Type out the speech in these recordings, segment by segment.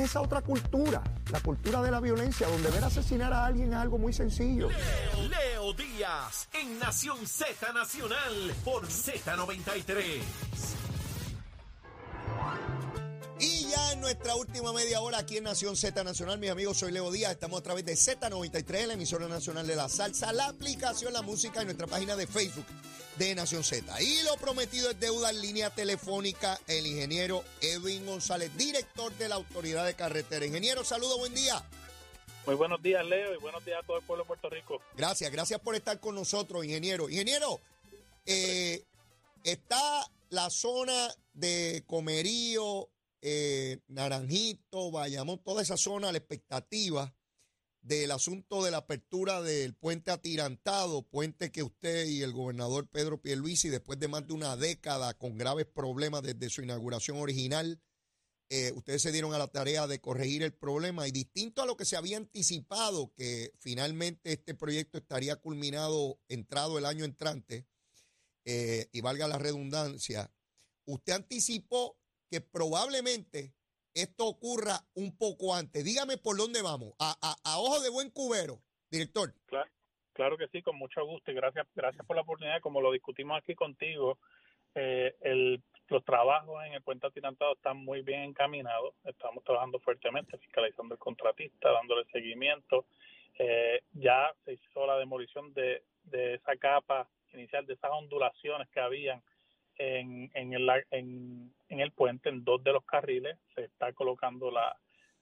esa otra cultura, la cultura de la violencia, donde ver asesinar a alguien es algo muy sencillo. Leo Díaz en Nación Z Nacional por Z93. Y ya en nuestra última media hora aquí en Nación Z Nacional, mis amigos, soy Leo Díaz. Estamos a través de Z93, la emisora nacional de la salsa, la aplicación La Música y nuestra página de Facebook de Nación Z. Y lo prometido es deuda en línea telefónica, el ingeniero Edwin González, director de la Autoridad de Carretera. Ingeniero, saludo, buen día. Muy buenos días, Leo, y buenos días a todo el pueblo de Puerto Rico. Gracias, gracias por estar con nosotros, ingeniero. Ingeniero, eh, está la zona de Comerío, eh, Naranjito, Bayamón, toda esa zona, la expectativa del asunto de la apertura del puente atirantado, puente que usted y el gobernador Pedro Pierluisi, después de más de una década con graves problemas desde su inauguración original, eh, ustedes se dieron a la tarea de corregir el problema y distinto a lo que se había anticipado, que finalmente este proyecto estaría culminado entrado el año entrante, eh, y valga la redundancia, usted anticipó que probablemente esto ocurra un poco antes. Dígame por dónde vamos. A, a, ojo de buen cubero, director. Claro, claro que sí, con mucho gusto y gracias, gracias por la oportunidad. Como lo discutimos aquí contigo, eh, el, los trabajos en el puente atirantado están muy bien encaminados. Estamos trabajando fuertemente, fiscalizando el contratista, dándole seguimiento. Eh, ya se hizo la demolición de, de esa capa inicial, de esas ondulaciones que habían en, en, el, en, en, el puente, en dos de los carriles, se está colocando la,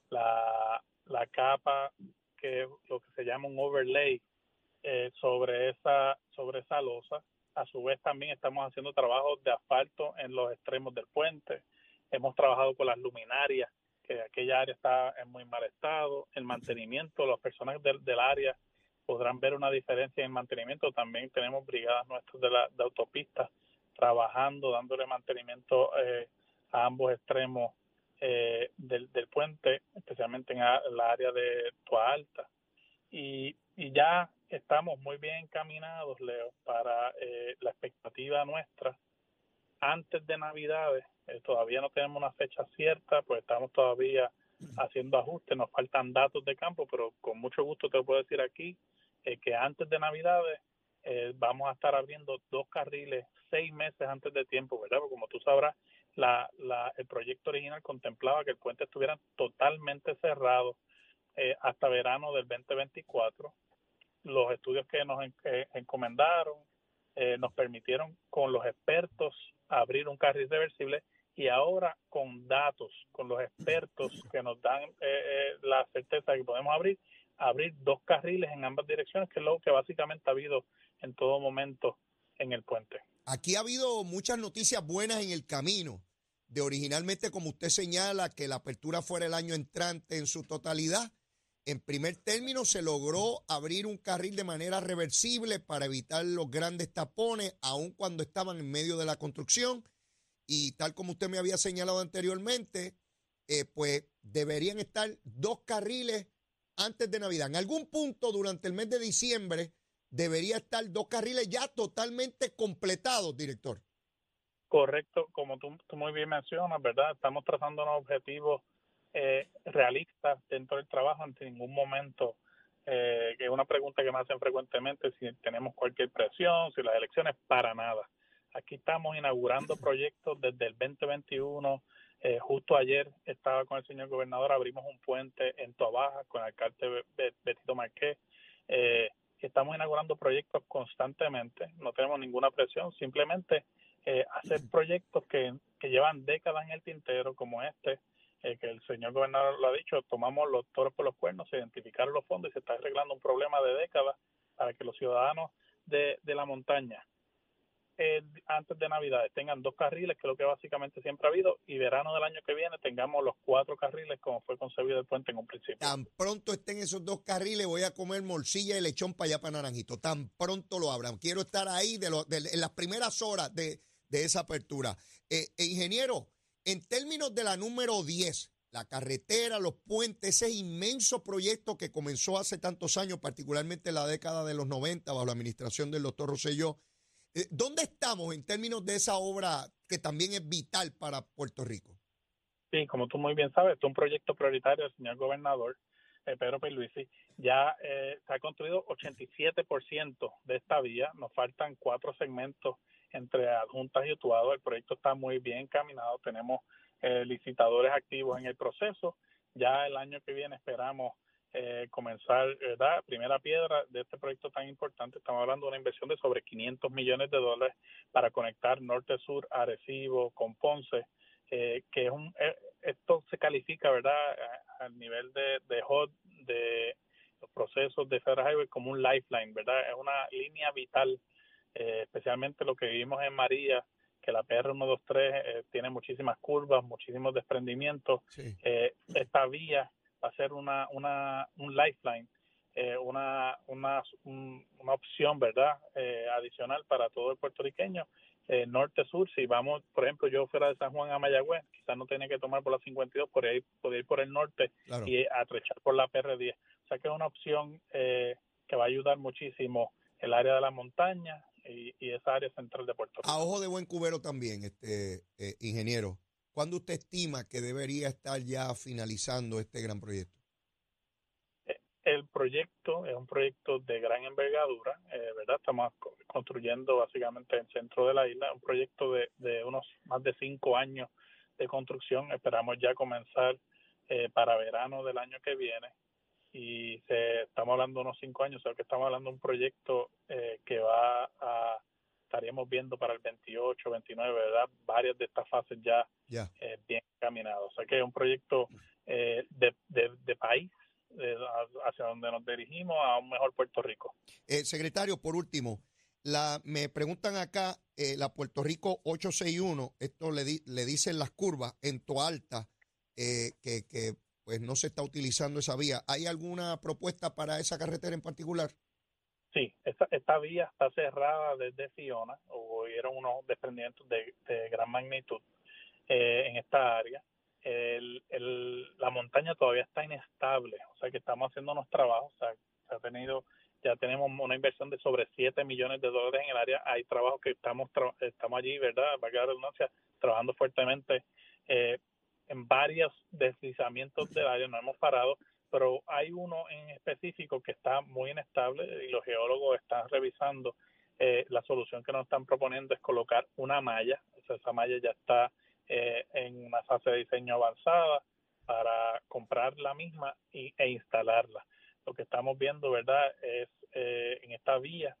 la, la capa que lo que se llama un overlay eh, sobre esa sobre esa losa. A su vez también estamos haciendo trabajos de asfalto en los extremos del puente. Hemos trabajado con las luminarias, que aquella área está en muy mal estado. El mantenimiento, las personas del, del área podrán ver una diferencia en mantenimiento. También tenemos brigadas nuestras de, la, de autopistas trabajando, dándole mantenimiento eh, a ambos extremos eh, del, puente, especialmente en la área de Tua Alta. Y, y, ya estamos muy bien encaminados, Leo, para eh, la expectativa nuestra antes de Navidades. Eh, todavía no tenemos una fecha cierta, pues estamos todavía haciendo ajustes, nos faltan datos de campo, pero con mucho gusto te puedo decir aquí eh, que antes de Navidades eh, vamos a estar abriendo dos carriles seis meses antes de tiempo, ¿verdad? Porque como tú sabrás, la, la, el proyecto original contemplaba que el puente estuviera totalmente cerrado eh, hasta verano del 2024. Los estudios que nos eh, encomendaron eh, nos permitieron con los expertos abrir un carril reversible y ahora con datos, con los expertos que nos dan la certeza de que podemos abrir, abrir dos carriles en ambas direcciones, que es lo que básicamente ha habido en todo momento en el puente. Aquí ha habido muchas noticias buenas en el camino, de originalmente, como usted señala, que la apertura fuera el año entrante en su totalidad. En primer término, se logró abrir un carril de manera reversible para evitar los grandes tapones, aun cuando estaban en medio de la construcción. Y tal como usted me había señalado anteriormente, eh, pues deberían estar dos carriles antes de Navidad. En algún punto durante el mes de diciembre debería estar dos carriles ya totalmente completados, director. Correcto, como tú, tú muy bien mencionas, ¿verdad? Estamos trazando unos objetivos eh, realistas dentro del trabajo, en ningún momento, eh, que es una pregunta que me hacen frecuentemente, si tenemos cualquier presión, si las elecciones, para nada. Aquí estamos inaugurando proyectos desde el 2021. Eh, justo ayer estaba con el señor gobernador, abrimos un puente en Toabaja con el alcalde Betito Marqués. Eh, estamos inaugurando proyectos constantemente, no tenemos ninguna presión, simplemente eh, hacer proyectos que, que, llevan décadas en el tintero, como este, eh, que el señor gobernador lo ha dicho, tomamos los toros por los cuernos, se identificaron los fondos y se está arreglando un problema de décadas para que los ciudadanos de, de la montaña eh, antes de Navidades tengan dos carriles, que es lo que básicamente siempre ha habido, y verano del año que viene tengamos los cuatro carriles como fue concebido el puente en un principio. Tan pronto estén esos dos carriles, voy a comer morcilla y lechón para allá, para Naranjito. Tan pronto lo abran. Quiero estar ahí de, en las primeras horas de, de esa apertura. Eh, eh, ingeniero, en términos de la número 10, la carretera, los puentes, ese inmenso proyecto que comenzó hace tantos años, particularmente en la década de los 90, bajo la administración del doctor Rosselló, eh, ¿dónde estamos en términos de esa obra que también es vital para Puerto Rico? Sí, como tú muy bien sabes, es un proyecto prioritario del señor gobernador eh, Pedro Pierluisi. Ya eh, se ha construido 87% de esta vía, nos faltan cuatro segmentos entre adjuntas y Utuado. El proyecto está muy bien encaminado, tenemos eh, licitadores activos en el proceso. Ya el año que viene esperamos eh, comenzar, ¿verdad? Primera piedra de este proyecto tan importante. Estamos hablando de una inversión de sobre 500 millones de dólares para conectar norte-sur, Arecibo, con Ponce, eh, que es un, esto se califica, ¿verdad? Al nivel de, de HOD, de los procesos de Federal Highway como un lifeline, ¿verdad? Es una línea vital, especialmente lo que vivimos en María, que la PR123 eh, tiene muchísimas curvas, muchísimos desprendimientos. Eh, esta vía va a ser una, una un lifeline, eh, una, una, una opción, ¿verdad? Eh, adicional para todo el puertorriqueño. Norte-sur, si vamos, por ejemplo, yo fuera de San Juan a Mayagüez, quizás no tenía que tomar por la 52, por ir, por ir por el norte y atrechar por la PR10. O sea que es una opción que va a ayudar muchísimo el área de la montaña, y, esa área central de Puerto Rico. A ojo de buen cubero también, este eh, ingeniero, ¿cuándo usted estima que debería estar ya finalizando este gran proyecto? Eh, el proyecto es un proyecto de gran envergadura, eh, ¿verdad? Estamos construyendo básicamente el centro de la isla, un proyecto de, de unos más de cinco años de construcción. Esperamos ya comenzar para verano del año que viene y se, estamos hablando de unos cinco años, o sea que estamos hablando de un proyecto eh, que va a, estaríamos viendo para el 28, 29, ¿verdad? Varias de estas fases ya eh, bien caminadas. O sea que es un proyecto eh, de, de, país hacia donde nos dirigimos a un mejor Puerto Rico. secretario, por último, la, me preguntan acá, la Puerto Rico 861, esto le, di, le dicen las curvas en Toalta, que, que pues no se está utilizando esa vía. ¿Hay alguna propuesta para esa carretera en particular? Sí, esta, esta vía está cerrada desde Fiona, hubieron unos desprendimientos de, gran magnitud eh, en esta área. El, la montaña todavía está inestable, o sea que estamos haciendo unos trabajos, o sea, se ha tenido, ya tenemos una inversión de sobre 7 millones de dólares en el área, hay trabajos que estamos estamos allí, ¿verdad? Va a quedar redundancia, trabajando fuertemente eh, en varios deslizamientos del área, no hemos parado, pero hay uno en específico que está muy inestable y los geólogos están revisando. Eh, la solución que nos están proponiendo es colocar una malla, esa malla ya está eh, en una fase de diseño avanzada para comprar la misma y, e instalarla. Lo que estamos viendo, ¿verdad?, es eh, en esta vía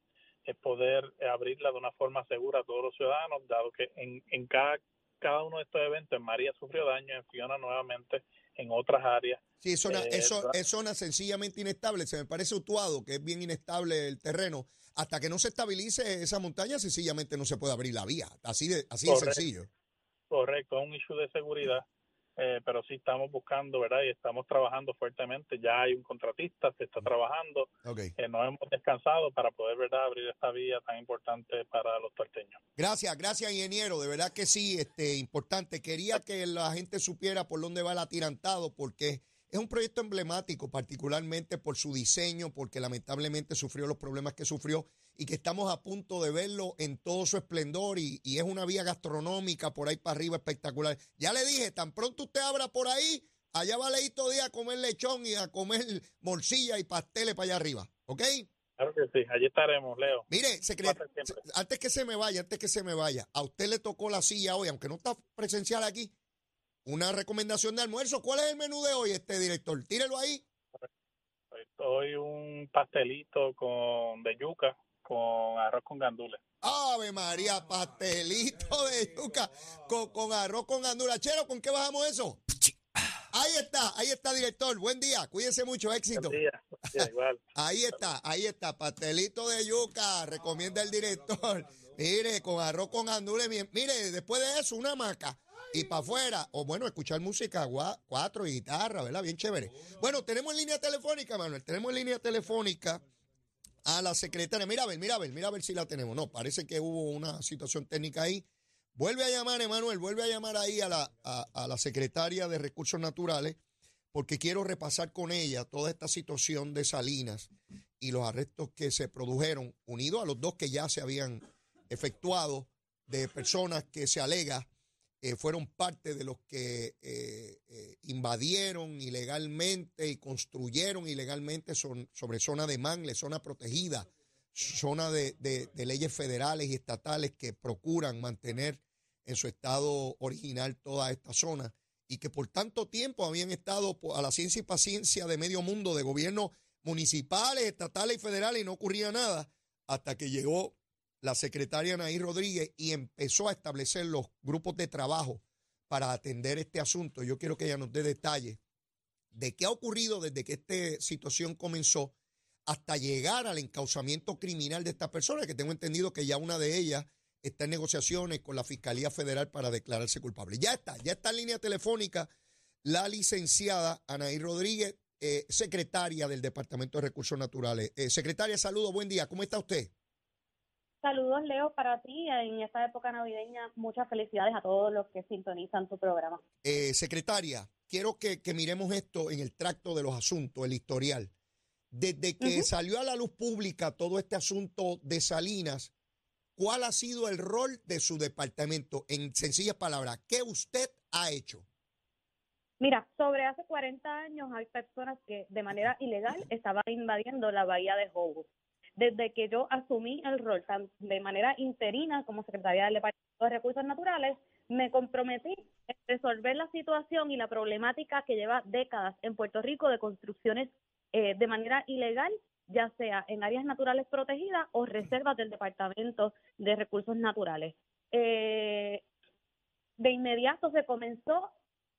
es poder abrirla de una forma segura a todos los ciudadanos, dado que en, en cada cada uno de estos eventos, en María sufrió daño, en Fiona nuevamente, en otras áreas. Sí, es zona, eh, es zona sencillamente inestable. Se me parece Utuado, que es bien inestable el terreno. Hasta que no se estabilice esa montaña, sencillamente no se puede abrir la vía. Así de, así de sencillo. Correcto, es un issue de seguridad. Eh, pero sí estamos buscando, ¿verdad? Y estamos trabajando fuertemente. Ya hay un contratista, se está trabajando. Okay. Eh, nos hemos descansado para poder, ¿verdad?, abrir esta vía tan importante para los tuerteños. Gracias, gracias, ingeniero. De verdad que sí, este, importante. Quería que la gente supiera por dónde va el atirantado, porque es un proyecto emblemático, particularmente por su diseño, porque lamentablemente sufrió los problemas que sufrió y que estamos a punto de verlo en todo su esplendor y, es una vía gastronómica por ahí para arriba espectacular. Ya le dije, tan pronto usted abra por ahí, allá va Leito Díaz a comer lechón y a comer morcilla y pasteles para allá arriba, ¿ok? Claro que sí, allí estaremos, Leo. Mire, secretario, antes que se me vaya, antes que se me vaya, a usted le tocó la silla hoy, aunque no está presencial aquí, una recomendación de almuerzo. ¿Cuál es el menú de hoy, este director? Tírelo ahí. Hoy un pastelito con de yuca con arroz con gandules. Ave María, pastelito de yuca con, arroz con gandules. Chero, ¿con qué bajamos eso? Ahí está, ahí está, director. Buen día, cuídense mucho, éxito. Buen día. igual. ahí está, ahí está, pastelito de yuca, recomienda el director. Mire, con arroz con gandules. Mire, después de eso, una maca. Y para afuera, o bueno, escuchar música, cuatro y guitarra, ¿verdad? Bien chévere. Bueno, tenemos en línea telefónica, Manuel, tenemos en línea telefónica a la secretaria. Mira a ver, mira a ver, mira a ver si la tenemos. No, parece que hubo una situación técnica ahí. Vuelve a llamar, Emanuel, vuelve a llamar ahí a la, a, a la secretaria de Recursos Naturales, porque quiero repasar con ella toda esta situación de Salinas y los arrestos que se produjeron, unidos a los dos que ya se habían efectuado de personas que se alega eh, fueron parte de los que eh, eh, invadieron ilegalmente y construyeron ilegalmente sobre zona de mangle, zona protegida, zona de, de- leyes federales y estatales que procuran mantener en su estado original toda esta zona y que por tanto tiempo habían estado a la ciencia y paciencia de medio mundo, de gobiernos municipales, estatales y federales y no ocurría nada hasta que llegó la secretaria Anaí Rodríguez y empezó a establecer los grupos de trabajo para atender este asunto. Yo quiero que ella nos dé detalles de qué ha ocurrido desde que esta situación comenzó hasta llegar al encauzamiento criminal de esta persona, que tengo entendido que ya una de ellas está en negociaciones con la Fiscalía Federal para declararse culpable. Ya está, ya está en línea telefónica la licenciada Anaí Rodríguez, eh, secretaria del Departamento de Recursos Naturales. Eh, secretaria, saludos, buen día, ¿cómo está usted? Saludos, Leo, para ti en esta época navideña. Muchas felicidades a todos los que sintonizan tu programa. Eh, secretaria, quiero que, que miremos esto en el tracto de los asuntos, el historial. Desde que salió a la luz pública todo este asunto de Salinas, ¿cuál ha sido el rol de su departamento? En sencillas palabras, ¿qué usted ha hecho? Mira, sobre hace 40 años hay personas que de manera ilegal estaban invadiendo la bahía de Hobo. Desde que yo asumí el rol de manera interina como secretaria del Departamento de Recursos Naturales, me comprometí en resolver la situación y la problemática que lleva décadas en Puerto Rico de construcciones eh, de manera ilegal, ya sea en áreas naturales protegidas o reservas del Departamento de Recursos Naturales. Eh, de inmediato se comenzó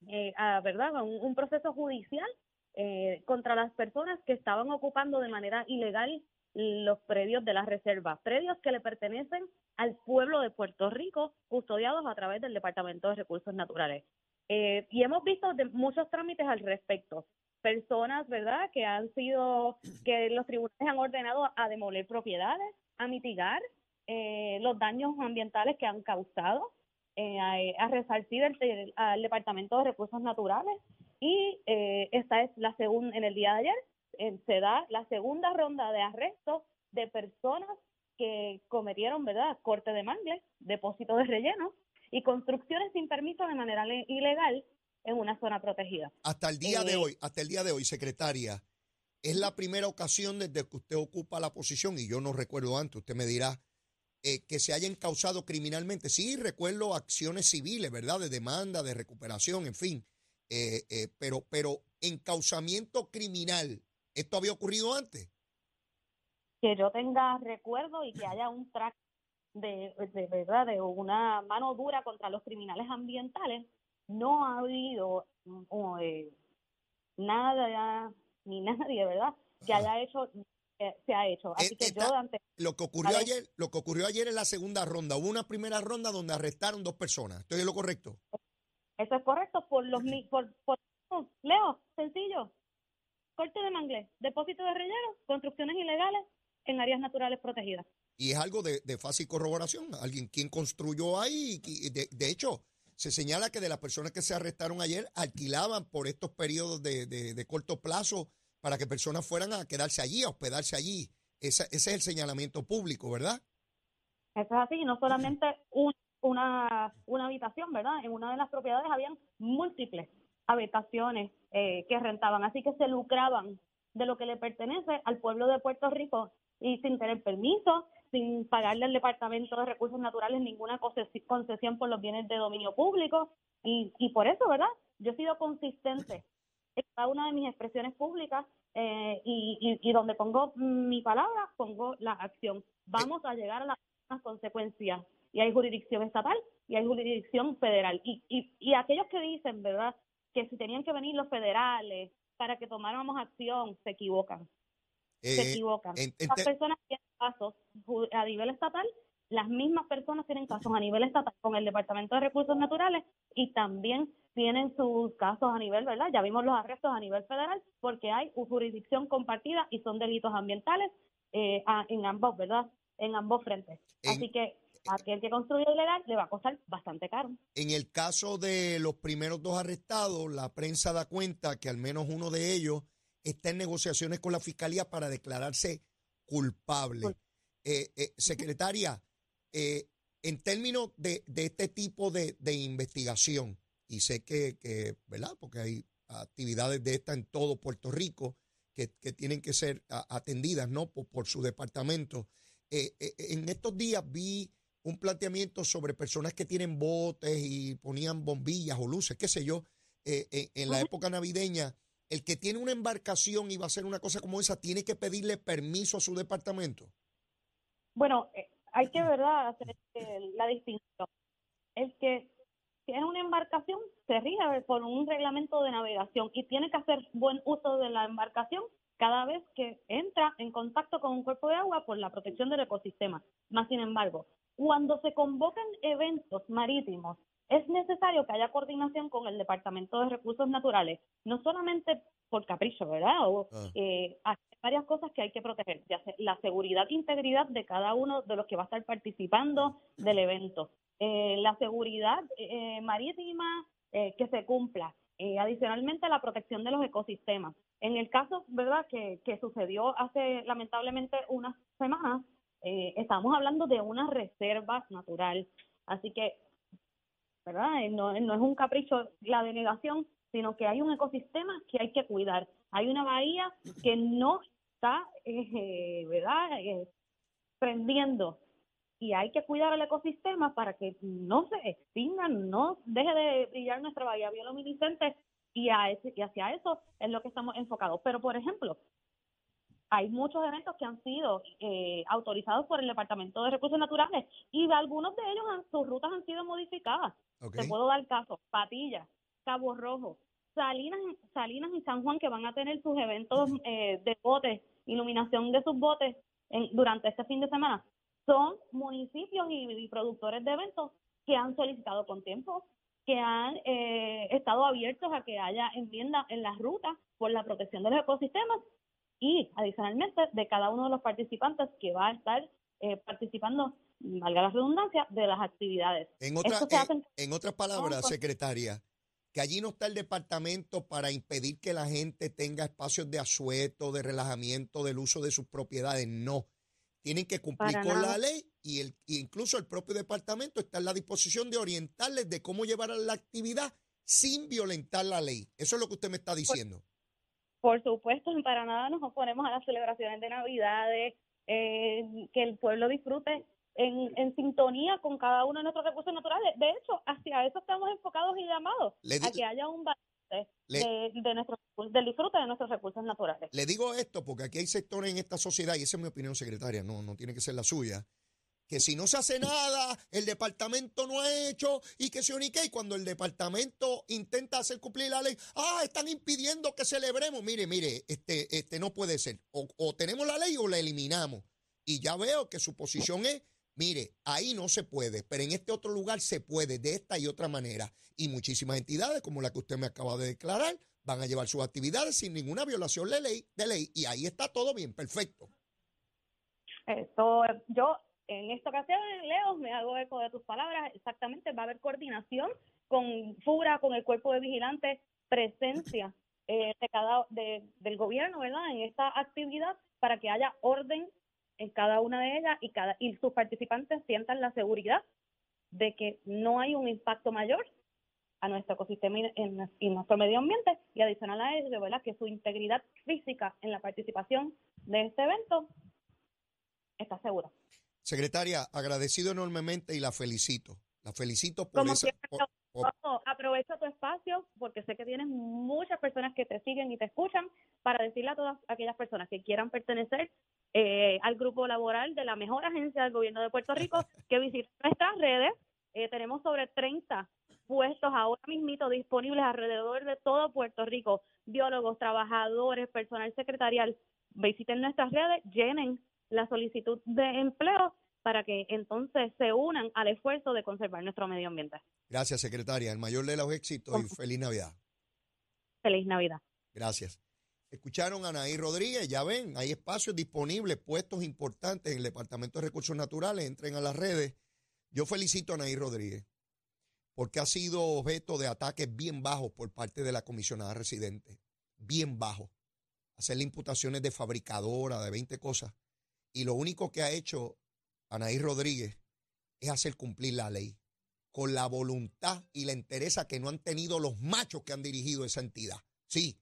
eh, a, ¿verdad? a un, un proceso judicial eh, contra las personas que estaban ocupando de manera ilegal los predios de la reserva, predios que le pertenecen al pueblo de Puerto Rico, custodiados a través del Departamento de Recursos Naturales. Eh, y hemos visto de muchos trámites al respecto. Personas, ¿verdad?, que han sido, que los tribunales han ordenado a demoler propiedades, a mitigar eh, los daños ambientales que han causado, eh, a, a resarcir el- el- al Departamento de Recursos Naturales y eh, esta es la segunda en el día de ayer eh, se da la segunda ronda de arrestos de personas que cometieron verdad corte de mangles depósitos de relleno y construcciones sin permiso de manera le- ilegal en una zona protegida Hasta el día de Eh, hoy, hasta el día de hoy, secretaria, es la primera ocasión desde que usted ocupa la posición, y yo no recuerdo antes, usted me dirá, eh, que se hayan causado criminalmente. Sí, recuerdo acciones civiles, ¿verdad? De demanda, de recuperación, en fin. Eh, eh, pero, pero encausamiento criminal, ¿esto había ocurrido antes? que yo tenga recuerdo y que haya un track de, de verdad de una mano dura contra los criminales ambientales no ha habido mm, oh, eh, nada ni nadie verdad que Ajá. haya hecho eh, se ha hecho así que esta- yo ante Lo que ocurrió ayer, lo que ocurrió ayer en la segunda ronda, hubo una primera ronda donde arrestaron dos personas. ¿Estoy en lo correcto? eso es correcto por los mi- por, por Leo sencillo corte de manglés depósito de relleno construcciones ilegales en áreas naturales protegidas Y es algo de, de fácil corroboración. Alguien quien construyó ahí. y de, de hecho, se señala que de las personas que se arrestaron ayer alquilaban por estos periodos de, de- de corto plazo para que personas fueran a quedarse allí, a hospedarse allí. Esa- ese es el señalamiento público, ¿verdad? Eso es así, y no solamente un- una, una habitación, ¿verdad? En una de las propiedades habían múltiples habitaciones eh, que rentaban, así que se lucraban de lo que le pertenece al pueblo de Puerto Rico y sin tener permiso, sin pagarle al Departamento de Recursos Naturales ninguna concesi- concesión por los bienes de dominio público. Y, y por eso, ¿verdad? Yo he sido consistente en cada una de mis expresiones públicas eh, y, y, y donde pongo mi palabra, pongo la acción. Vamos a llegar a las consecuencias. Y hay jurisdicción estatal y hay jurisdicción federal. Y, y, y aquellos que dicen, ¿verdad?, que si tenían que venir los federales para que tomáramos acción, se equivocan se Eh, equivocan. en- en Las personas tienen casos a nivel estatal las mismas personas tienen casos a nivel estatal con el Departamento de Recursos Naturales y también tienen sus casos a nivel, ¿verdad? Ya vimos los arrestos a nivel federal porque hay jurisdicción compartida y son delitos ambientales eh, en ambos, ¿verdad? En ambos frentes. Así que aquel que construye ilegal le va a costar bastante caro. En el caso de los primeros dos arrestados, la prensa da cuenta que al menos uno de ellos está en negociaciones con la fiscalía para declararse culpable. Eh, eh, secretaria, eh, en términos de, este tipo de, investigación, y sé que, ¿verdad? Porque hay actividades de esta en todo Puerto Rico que, tienen que ser atendidas, ¿no? Por, su departamento. Eh, eh, en estos días vi un planteamiento sobre personas que tienen botes y ponían bombillas o luces, qué sé yo, en la época navideña. El que tiene una embarcación y va a hacer una cosa como esa, tiene que pedirle permiso a su departamento. Bueno, hay que, ¿verdad?, hacer este, la distinción. El que tiene una embarcación se rige por un reglamento de navegación y tiene que hacer buen uso de la embarcación cada vez que entra en contacto con un cuerpo de agua por la protección del ecosistema. Más sin embargo, cuando se convocan eventos marítimos, es necesario que haya coordinación con el Departamento de Recursos Naturales, no solamente por capricho, ¿verdad? O, ah. eh, hay varias cosas que hay que proteger, ya la seguridad e integridad de cada uno de los que va a estar participando del evento, eh, la seguridad eh, marítima que se cumpla, adicionalmente la protección de los ecosistemas. En el caso, ¿verdad?, que, que sucedió hace lamentablemente unas semanas, estamos hablando de una reserva natural, así que ¿verdad? No, no es un capricho la denegación, sino que hay un ecosistema que hay que cuidar. Hay una bahía que no está, eh, ¿verdad?, eh, prendiendo y hay que cuidar el ecosistema para que no se extinga, no deje de brillar nuestra bahía bioluminiscente y, a ese, y hacia eso es lo que estamos enfocados. Pero, por ejemplo, hay muchos eventos que han sido eh, autorizados por el Departamento de Recursos Naturales y algunos de ellos sus rutas han sido modificadas. Te puedo dar caso, Patilla, Cabo Rojo, Salinas, Salinas y San Juan que van a tener sus eventos eh, de botes, iluminación de sus botes durante este fin de semana. Son municipios y, productores de eventos que han solicitado con tiempo, que han eh, estado abiertos a que haya enmiendas en las rutas por la protección de los ecosistemas y adicionalmente de cada uno de los participantes que va a estar eh, participando, valga la redundancia, de las actividades. En, en, otras palabras, secretaria, que allí no está el departamento para impedir que la gente tenga espacios de asueto, de relajamiento, del uso de sus propiedades. No. Tienen que cumplir con la ley y el, incluso el propio departamento está en la disposición de orientarles de cómo llevar la actividad sin violentar la ley. Eso es lo que usted me está diciendo. Por supuesto, para nada nos oponemos a las celebraciones de Navidades, eh, que el pueblo disfrute en, en, sintonía con cada uno de nuestros recursos naturales. De hecho, hacia eso estamos enfocados y llamados, a que haya un balance de, de nuestro, del disfrute de nuestros recursos naturales. Le digo esto porque aquí hay sectores en esta sociedad, y esa es mi opinión, secretaria, no, no tiene que ser la suya, que si no se hace nada, el departamento no ha hecho y que se unique. Y cuando el departamento intenta hacer cumplir la ley, ah, están impidiendo que celebremos. Mire, mire, este, este no puede ser. O, o tenemos la ley o la eliminamos. Y ya veo que su posición es, mire, ahí no se puede, pero en este otro lugar se puede, de esta y otra manera. Y muchísimas entidades, como la que usted me acaba de declarar, van a llevar sus actividades sin ninguna violación de ley, de ley. Y ahí está todo bien, perfecto. Esto, yo en esta ocasión, Leo, me hago eco de tus palabras, exactamente, va a haber coordinación con FURA, con el cuerpo de vigilantes, presencia eh, de cada, de, del gobierno, ¿verdad?, en esta actividad para que haya orden en cada una de ellas y, cada, y sus participantes sientan la seguridad de que no hay un impacto mayor a nuestro ecosistema y, nuestro medio ambiente y adicional a ello, ¿verdad? que su integridad física en la participación de este evento está segura. Secretaria, agradecido enormemente y la felicito. La felicito por Como aprovecho tu espacio porque sé que tienes muchas personas que te siguen y te escuchan para decirle a todas aquellas personas que quieran pertenecer eh, al grupo laboral de la mejor agencia del gobierno de Puerto Rico que visiten nuestras redes. Eh, tenemos sobre 30 puestos ahora mismito disponibles alrededor de todo Puerto Rico. Biólogos, trabajadores, personal secretarial. Visiten nuestras redes, llenen la solicitud de empleo para que entonces se unan al esfuerzo de conservar nuestro medio ambiente. Gracias, secretaria. El mayor de los éxitos y feliz Navidad. Feliz Navidad. Gracias. Escucharon a Anaí Rodríguez, ya ven, hay espacios disponibles, puestos importantes en el Departamento de Recursos Naturales, entren a las redes. Yo felicito a Anaí Rodríguez porque ha sido objeto de ataques bien bajos por parte de la comisionada residente, bien bajos. Hacerle imputaciones de fabricadora, de 20 cosas. Y lo único que ha hecho Anaí Rodríguez es hacer cumplir la ley con la voluntad y la entereza que no han tenido los machos que han dirigido esa entidad. Sí,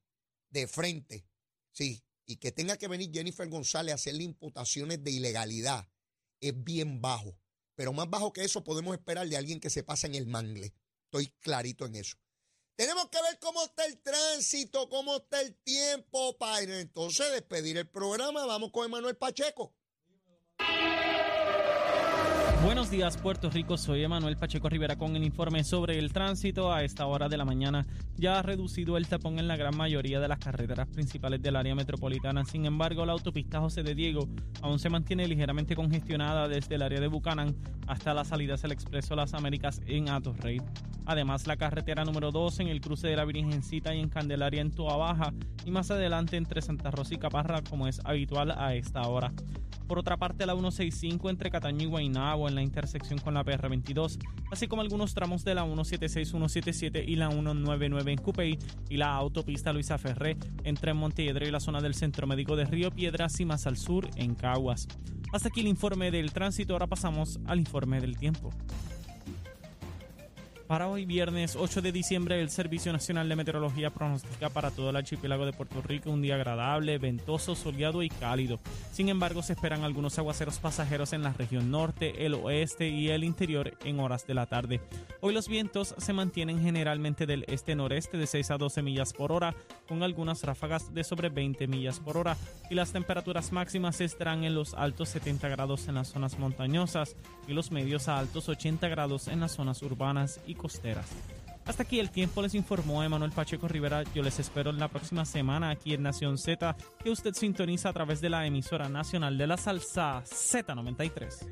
de frente, sí. Y que tenga que venir Jennifer González a hacerle imputaciones de ilegalidad es bien bajo. Pero más bajo que eso podemos esperar de alguien que se pasa en el mangle. Estoy clarito en eso. Tenemos que ver cómo está el tránsito, cómo está el tiempo para entonces despedir el programa. Vamos con Emanuel Pacheco. Buenos días, Puerto Rico. Soy Emanuel Pacheco Rivera con el informe sobre el tránsito. A esta hora de la mañana ya ha reducido el tapón en la gran mayoría de las carreteras principales del área metropolitana. Sin embargo, la autopista José de Diego aún se mantiene ligeramente congestionada desde el área de Buchanan hasta la salida del Expreso Las Américas en Atorrey. Además, la carretera número 2 en el cruce de la Virgencita y en Candelaria en Toa Baja y más adelante entre Santa Rosa y Caparra, como es habitual a esta hora. Por otra parte, la 165 entre Cataño y Guaynabo en la intersección con la PR22, así como algunos tramos de la 176, 177 y la 199 en Cupey y la autopista Luisa Ferré entre Montelledre y la zona del Centro Médico de Río Piedras y más al sur en Caguas. Hasta aquí el informe del tránsito, ahora pasamos al informe del tiempo. Para hoy viernes 8 de diciembre el Servicio Nacional de Meteorología pronostica para todo el archipiélago de Puerto Rico un día agradable, ventoso, soleado y cálido. Sin embargo, se esperan algunos aguaceros pasajeros en la región norte, el oeste y el interior en horas de la tarde. Hoy los vientos se mantienen generalmente del este-noreste de 6 a 12 millas por hora, con algunas ráfagas de sobre 20 millas por hora, y las temperaturas máximas estarán en los altos 70 grados en las zonas montañosas y los medios a altos 80 grados en las zonas urbanas y costeras. Hasta aquí el tiempo les informó Emanuel Pacheco Rivera. Yo les espero en la próxima semana aquí en Nación Z, que usted sintoniza a través de la emisora nacional de la salsa Z93.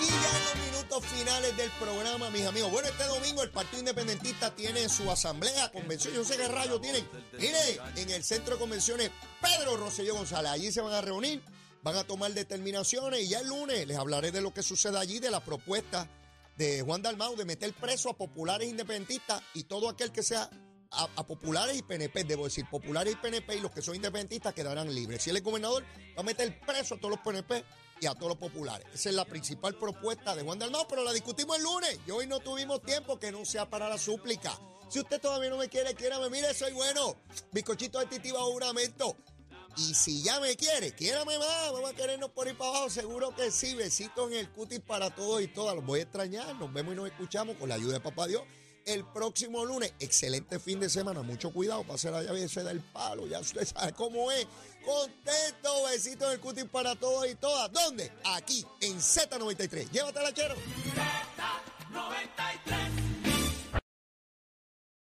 Y ya los minutos finales del programa, mis amigos. Bueno, este domingo el Partido Independentista tiene su asamblea, convención. Yo sé qué rayos tienen. Mire, en el centro de convenciones Pedro Rosselló González. Allí se van a reunir van a tomar determinaciones y ya el lunes les hablaré de lo que sucede allí, de la propuesta de Juan Dalmau de meter preso a populares independentistas y todo aquel que sea a, populares y PNP, debo decir, populares y PNP y los que son independentistas quedarán libres. Si él es gobernador, va a meter preso a todos los PNP y a todos los populares. Esa es la principal propuesta de Juan Dalmau, pero la discutimos el lunes y hoy no tuvimos tiempo que no sea para la súplica. Si usted todavía no me quiere, quiérame, mire, soy bueno. Bizcochito de titi bajo juramento. Y si ya me quiere, quiérame más, vamos a querernos por ahí para abajo, seguro que sí. Besitos en el cutis para todos y todas. Los voy a extrañar. Nos vemos y nos escuchamos con la ayuda de Papá Dios el próximo lunes. Excelente fin de semana. Mucho cuidado hacer la llave se da el palo. Ya usted sabe cómo es. Contento. Besitos en el cutis para todos y todas. ¿Dónde? Aquí, en Z93. Llévatela, chero. Z93.